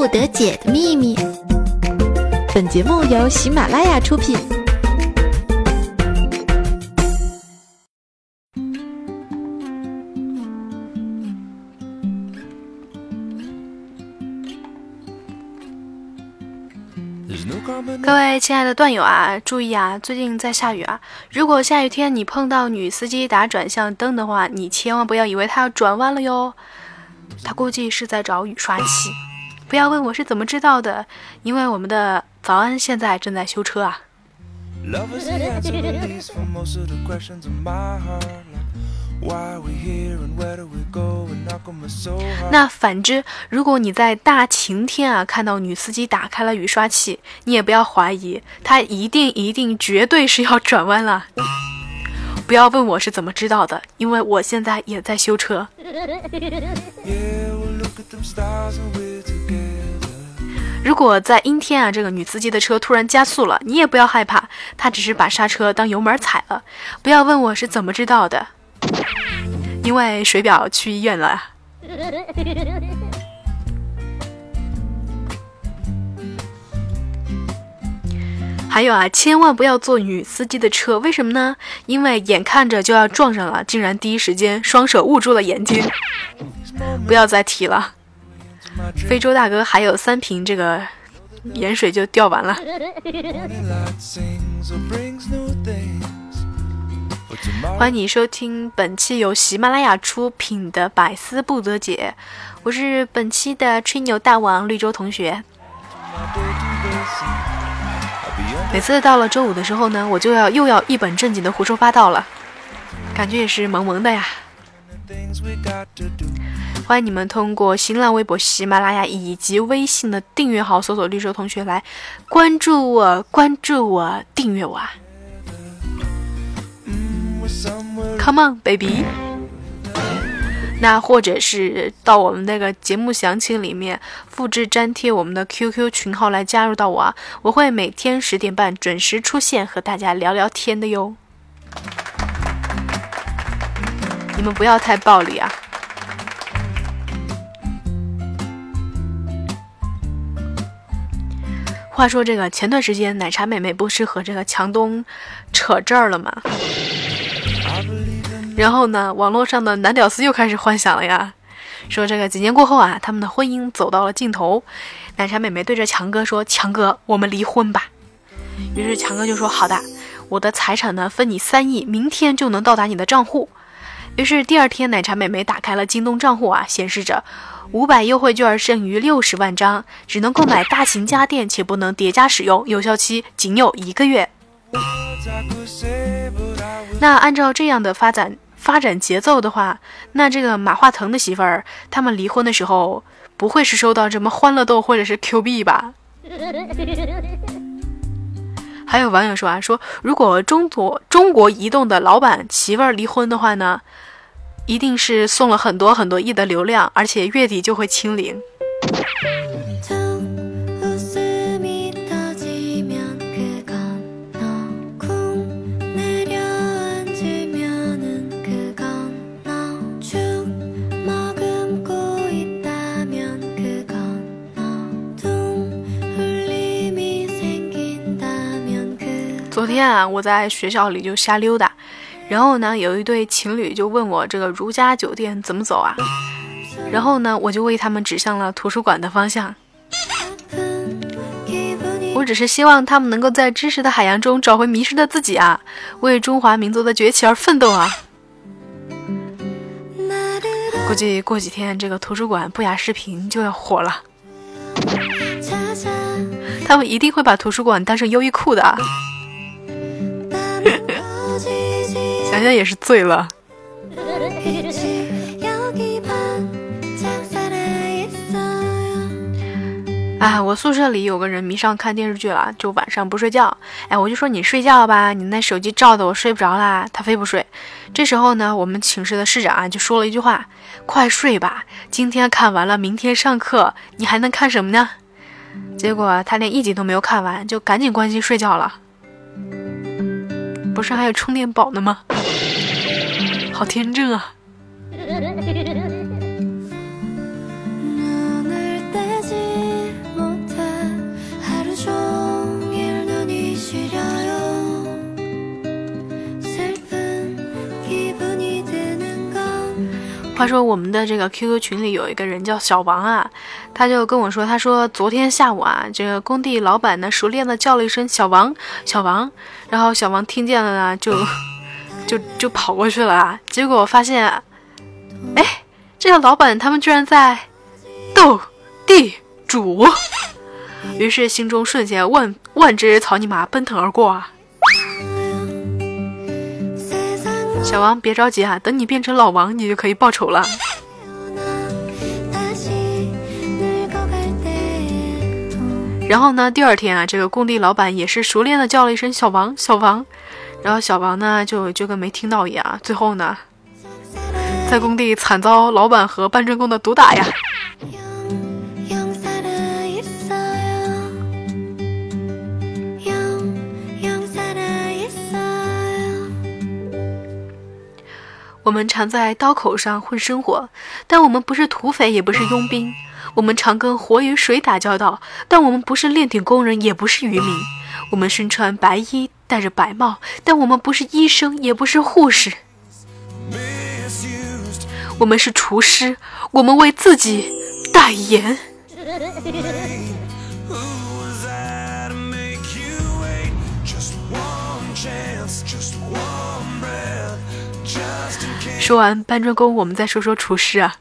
不得解的秘密。本节目由喜马拉雅出品。各位亲爱的段友啊，注意啊，最近在下雨啊。如果下雨天你碰到女司机打转向灯的话，你千万不要以为她要转弯了哟，她估计是在找雨刷器。不要问我是怎么知道的，因为我们的早安现在正在修车啊。那反之，如果你在大晴天啊看到女司机打开了雨刷器，你也不要怀疑，她一定一定绝对是要转弯了。不要问我是怎么知道的，因为我现在也在修车。如果在阴天啊，这个女司机的车突然加速了，你也不要害怕，她只是把刹车当油门踩了。不要问我是怎么知道的。因为水表去医院了。还有啊，千万不要坐女司机的车，为什么呢？因为眼看着就要撞上了，竟然第一时间双手捂住了眼睛。不要再提了。非洲大哥还有三瓶这个盐水就掉完了。欢迎你收听本期由喜马拉雅出品的《百思不得解》，我是本期的吹牛大王绿洲同学。每次到了周五的时候呢，我就要又要一本正经的胡说八道了，感觉也是萌萌的呀。欢迎你们通过新浪微博、喜马拉雅以及微信的订阅号搜索“绿洲同学”来关注我，关注我，订阅我啊！Come on, baby。那或者是到我们那个节目详情里面复制粘贴我们的 QQ 群号来加入到我啊，我会每天十点半准时出现和大家聊聊天的哟。你们不要太暴力啊！话说这个前段时间奶茶妹妹不是和这个强东扯这儿了吗？然后呢，网络上的男屌丝又开始幻想了呀，说这个几年过后啊，他们的婚姻走到了尽头。奶茶妹妹对着强哥说：“强哥，我们离婚吧。”于是强哥就说：“好的，我的财产呢分你三亿，明天就能到达你的账户。”于是第二天，奶茶妹妹打开了京东账户啊，显示着五百优惠券剩余六十万张，只能购买大型家电，且不能叠加使用，有效期仅有一个月。那按照这样的发展。发展节奏的话，那这个马化腾的媳妇儿他们离婚的时候，不会是收到什么欢乐豆或者是 Q 币吧？还有网友说啊，说如果中国中国移动的老板媳妇儿离婚的话呢，一定是送了很多很多亿的流量，而且月底就会清零。昨天啊，我在学校里就瞎溜达，然后呢，有一对情侣就问我这个如家酒店怎么走啊？然后呢，我就为他们指向了图书馆的方向。我只是希望他们能够在知识的海洋中找回迷失的自己啊，为中华民族的崛起而奋斗啊！估计过几天这个图书馆不雅视频就要火了，他们一定会把图书馆当成优衣库的。想想也是醉了。哎，我宿舍里有个人迷上看电视剧了，就晚上不睡觉。哎，我就说你睡觉吧，你那手机照的我睡不着啦。他非不睡。这时候呢，我们寝室的室长啊就说了一句话：“快睡吧，今天看完了，明天上课你还能看什么呢？”结果他连一集都没有看完，就赶紧关机睡觉了。不是还有充电宝呢吗？好天真啊！话说我们的这个 QQ 群里有一个人叫小王啊，他就跟我说，他说昨天下午啊，这个工地老板呢熟练的叫了一声小王，小王，然后小王听见了呢，就 就就跑过去了啊，结果发现，哎，这个老板他们居然在斗地主，于是心中瞬间万万只草泥马奔腾而过啊。小王，别着急啊，等你变成老王，你就可以报仇了。然后呢，第二天啊，这个工地老板也是熟练的叫了一声“小王，小王”，然后小王呢就就跟没听到一样。最后呢，在工地惨遭老板和搬砖工的毒打呀。我们常在刀口上混生活，但我们不是土匪，也不是佣兵。我们常跟火与水打交道，但我们不是炼铁工人，也不是渔民。我们身穿白衣，戴着白帽，但我们不是医生，也不是护士。我们是厨师，我们为自己代言。说完搬砖工，我们再说说厨师啊。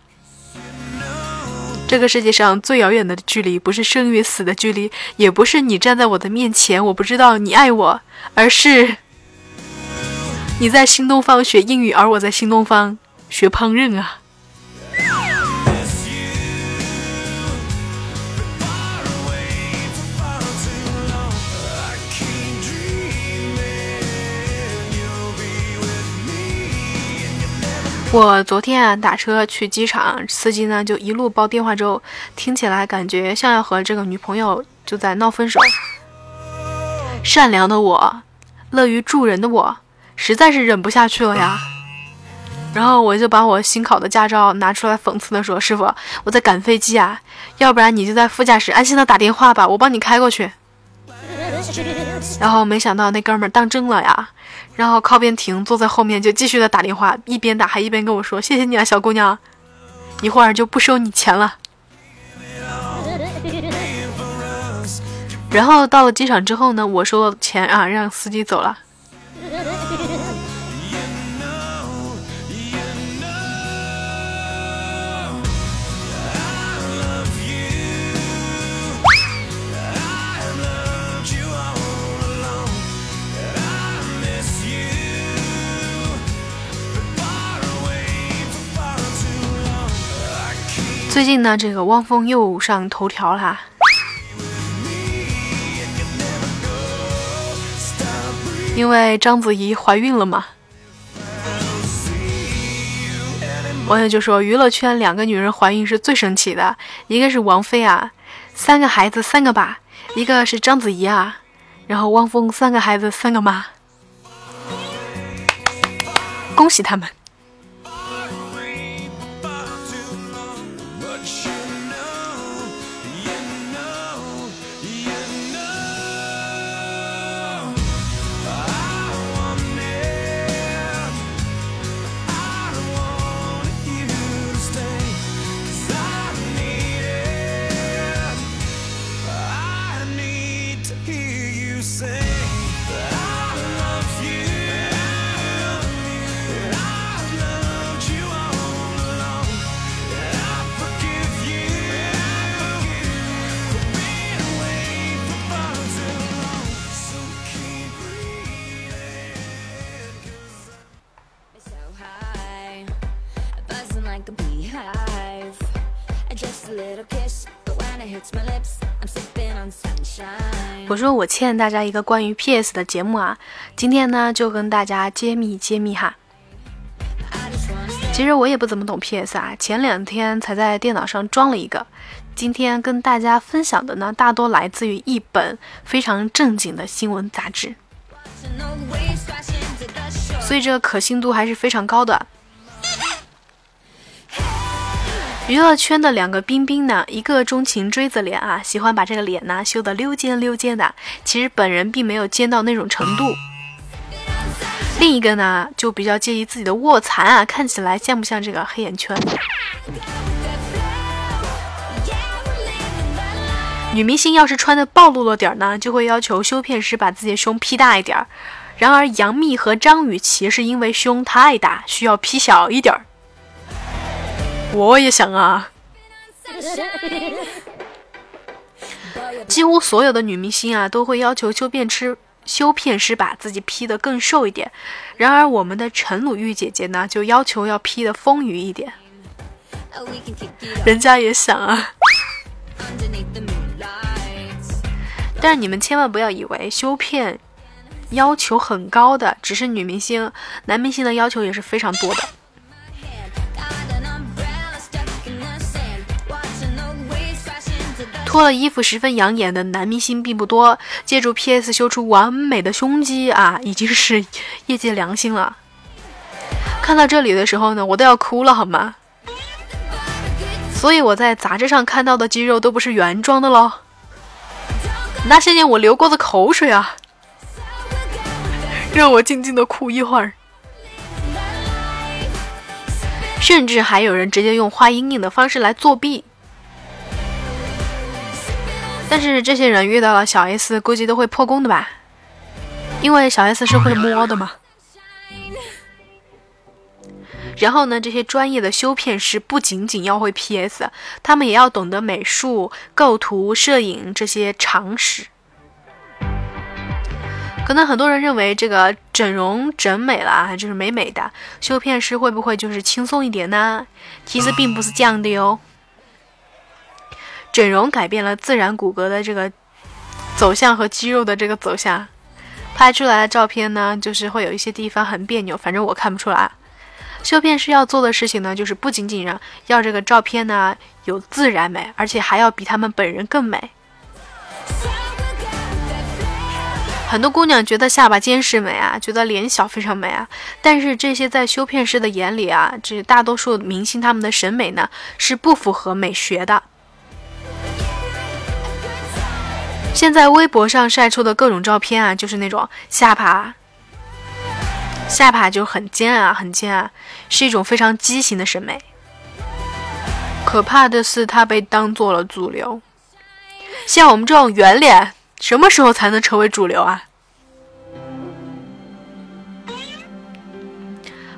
这个世界上最遥远的距离，不是生与死的距离，也不是你站在我的面前，我不知道你爱我，而是你在新东方学英语，而我在新东方学烹饪啊。我昨天啊打车去机场，司机呢就一路煲电话粥，听起来感觉像要和这个女朋友就在闹分手。善良的我，乐于助人的我，实在是忍不下去了呀。然后我就把我新考的驾照拿出来，讽刺的说：“师傅，我在赶飞机啊，要不然你就在副驾驶安心的打电话吧，我帮你开过去。”然后没想到那哥们儿当真了呀。然后靠边停，坐在后面就继续的打电话，一边打还一边跟我说：“谢谢你啊，小姑娘，一会儿就不收你钱了。”然后到了机场之后呢，我收了钱啊，让司机走了。最近呢，这个汪峰又上头条啦，因为章子怡怀孕了嘛。网友就说，娱乐圈两个女人怀孕是最神奇的，一个是王菲啊，三个孩子三个爸；一个是章子怡啊，然后汪峰三个孩子三个妈，恭喜他们。说我欠大家一个关于 PS 的节目啊，今天呢就跟大家揭秘揭秘哈。其实我也不怎么懂 PS 啊，前两天才在电脑上装了一个。今天跟大家分享的呢，大多来自于一本非常正经的新闻杂志，所以这个可信度还是非常高的。娱乐圈的两个冰冰呢，一个钟情锥子脸啊，喜欢把这个脸呢修得溜尖溜尖的，其实本人并没有尖到那种程度。另一个呢，就比较介意自己的卧蚕啊，看起来像不像这个黑眼圈。女明星要是穿的暴露了点儿呢，就会要求修片师把自己的胸 P 大一点儿。然而杨幂和张雨绮是因为胸太大，需要 P 小一点儿。我也想啊。几乎所有的女明星啊，都会要求修片师修片师把自己 P 的更瘦一点。然而我们的陈鲁豫姐姐呢，就要求要 P 的丰腴一点。人家也想啊。但是你们千万不要以为修片要求很高的只是女明星，男明星的要求也是非常多的。脱了衣服十分养眼的男明星并不多，借助 PS 修出完美的胸肌啊，已经是业界良心了。看到这里的时候呢，我都要哭了，好吗？所以我在杂志上看到的肌肉都不是原装的喽。那些年我流过的口水啊，让我静静的哭一会儿。甚至还有人直接用画阴影的方式来作弊。但是这些人遇到了小 S，估计都会破功的吧？因为小 S 是会摸的嘛。然后呢，这些专业的修片师不仅仅要会 PS，他们也要懂得美术、构图、摄影这些常识。可能很多人认为这个整容整美了啊就是美美的，修片师会不会就是轻松一点呢？其实并不是这样的哟。整容改变了自然骨骼的这个走向和肌肉的这个走向，拍出来的照片呢，就是会有一些地方很别扭，反正我看不出来。修片师要做的事情呢，就是不仅仅让要这个照片呢有自然美，而且还要比他们本人更美。很多姑娘觉得下巴尖是美啊，觉得脸小非常美啊，但是这些在修片师的眼里啊，这大多数明星他们的审美呢是不符合美学的。现在微博上晒出的各种照片啊，就是那种下巴。下巴就很尖啊，很尖啊，是一种非常畸形的审美。可怕的是，它被当做了主流。像我们这种圆脸，什么时候才能成为主流啊？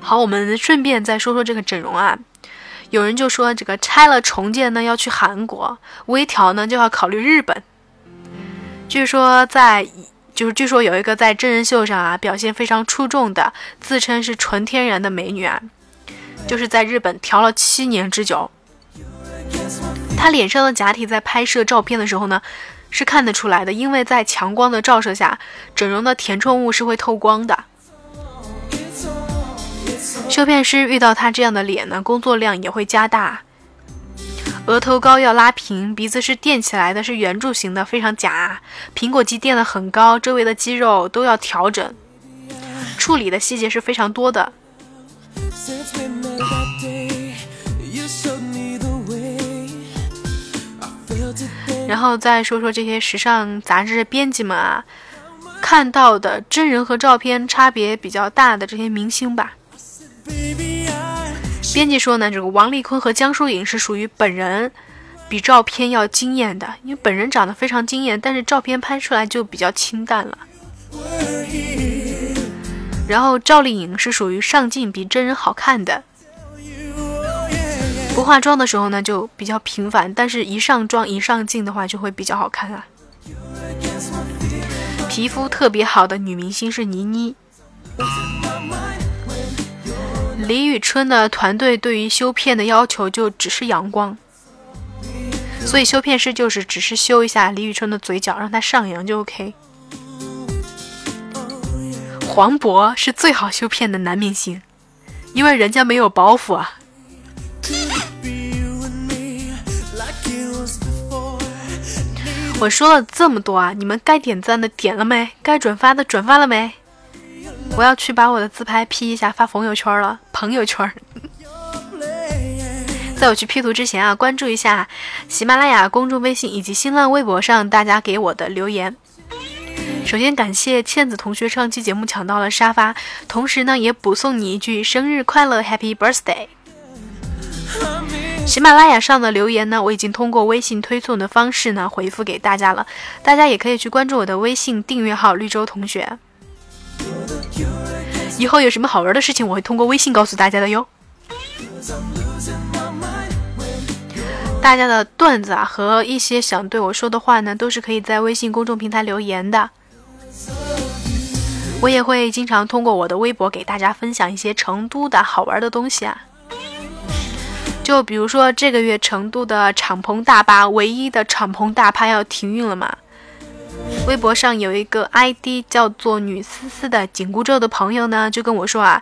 好，我们顺便再说说这个整容啊。有人就说，这个拆了重建呢，要去韩国；微调呢，就要考虑日本。据说在。就是据说有一个在真人秀上啊表现非常出众的，自称是纯天然的美女啊，就是在日本调了七年之久。她脸上的假体在拍摄照片的时候呢，是看得出来的，因为在强光的照射下，整容的填充物是会透光的。修片师遇到她这样的脸呢，工作量也会加大。额头高要拉平，鼻子是垫起来的，是圆柱形的，非常假。苹果肌垫的很高，周围的肌肉都要调整，处理的细节是非常多的。然后再说说这些时尚杂志编辑们啊，看到的真人和照片差别比较大的这些明星吧。编辑说呢，这个王丽坤和江疏影是属于本人比照片要惊艳的，因为本人长得非常惊艳，但是照片拍出来就比较清淡了。然后赵丽颖是属于上镜比真人好看的，不化妆的时候呢就比较平凡，但是一上妆一上镜的话就会比较好看啊。皮肤特别好的女明星是倪妮。李宇春的团队对于修片的要求就只是阳光，所以修片师就是只是修一下李宇春的嘴角，让她上扬就 OK。黄渤是最好修片的男明星，因为人家没有包袱啊。我说了这么多啊，你们该点赞的点了没？该转发的转发了没？我要去把我的自拍 P 一下发朋友圈了，朋友圈。在我去 P 图之前啊，关注一下喜马拉雅公众微信以及新浪微博上大家给我的留言。首先感谢倩子同学上期节目抢到了沙发，同时呢也补送你一句生日快乐，Happy Birthday。喜马拉雅上的留言呢，我已经通过微信推送的方式呢回复给大家了，大家也可以去关注我的微信订阅号绿洲同学。以后有什么好玩的事情，我会通过微信告诉大家的哟。大家的段子啊和一些想对我说的话呢，都是可以在微信公众平台留言的。我也会经常通过我的微博给大家分享一些成都的好玩的东西啊。就比如说这个月成都的敞篷大巴，唯一的敞篷大巴要停运了嘛。微博上有一个 ID 叫做“女思思”的紧箍咒的朋友呢，就跟我说啊，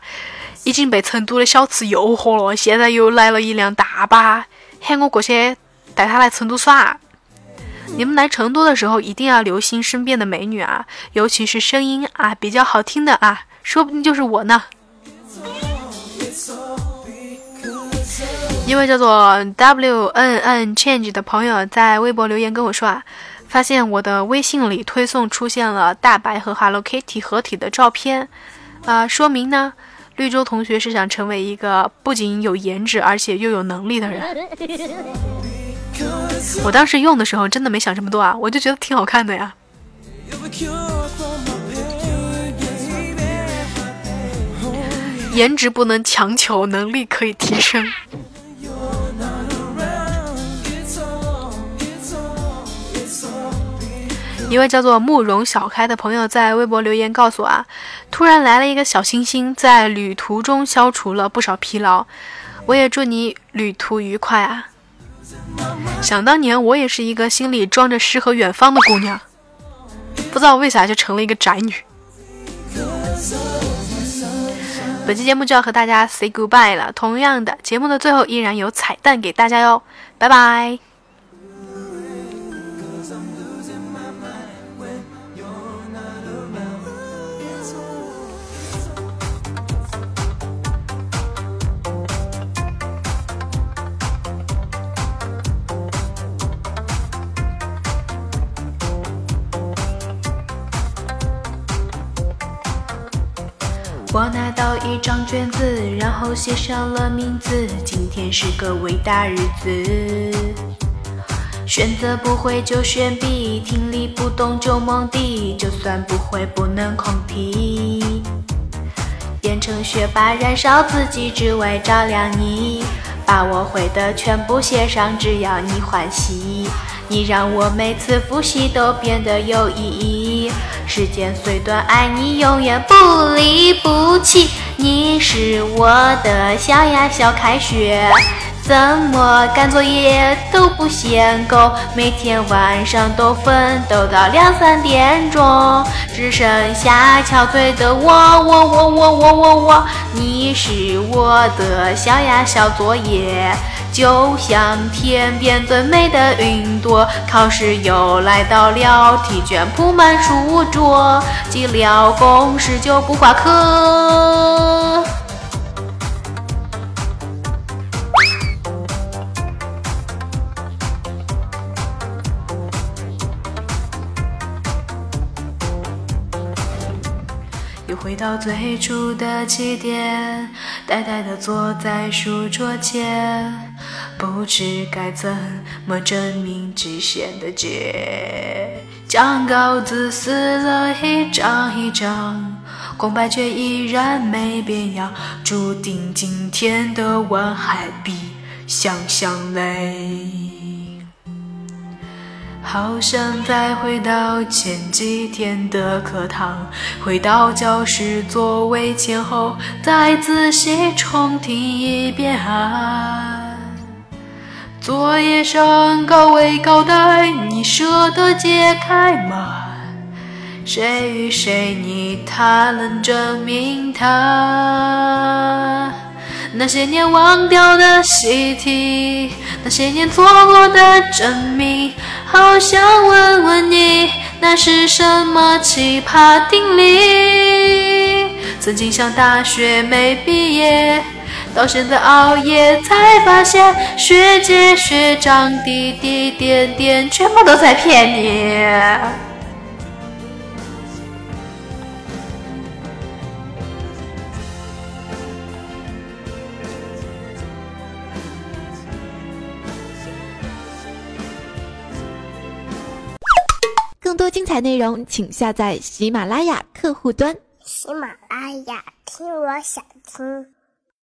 已经被成都的小吃诱惑了，现在又来了一辆大巴，喊我过去带他来成都耍。你们来成都的时候一定要留心身边的美女啊，尤其是声音啊比较好听的啊，说不定就是我呢。一位叫做 W N N Change 的朋友在微博留言跟我说啊，发现我的微信里推送出现了大白和 Hello Kitty 合体的照片，啊，说明呢，绿洲同学是想成为一个不仅有颜值而且又有能力的人。我当时用的时候真的没想这么多啊，我就觉得挺好看的呀。颜值不能强求，能力可以提升。一位叫做慕容小开的朋友在微博留言告诉我啊，突然来了一个小星星，在旅途中消除了不少疲劳。我也祝你旅途愉快啊！想当年我也是一个心里装着诗和远方的姑娘，不知道为啥就成了一个宅女。本期节目就要和大家 say goodbye 了，同样的，节目的最后依然有彩蛋给大家哟，拜拜。一张卷子，然后写上了名字。今天是个伟大日子。选择不会就选 B，听力不懂就蒙 D，就算不会不能空题。变成学霸，燃烧自己，只为照亮你。把我会的全部写上，只要你欢喜。你让我每次复习都变得有意义。时间虽短，爱你永远不离不弃。你是我的小呀小开学，怎么赶作业都不嫌够，每天晚上都奋斗到两三点钟，只剩下憔悴的我我我我我我我。你是我的小呀小作业。就像天边最美的云朵，考试又来到了，题卷铺满书桌，记了公式就不挂科。又回到最初的起点，呆呆地坐在书桌前。不知该怎么证明直线的解，将稿子撕了一张一张，空白却依然没变样，注定今天的我还比想象累。好想再回到前几天的课堂，回到教室座位前后，再仔细重听一遍啊。作业上高位高带，你舍得解开吗？谁与谁，你他能证明他？那些年忘掉的习题，那些年错过的证明，好想问问你，那是什么奇葩定理？曾经想大学没毕业。到现在熬夜才发现，学姐学长，滴滴点点，全部都在骗你。更多精彩内容，请下载喜马拉雅客户端。喜马拉雅听我想听。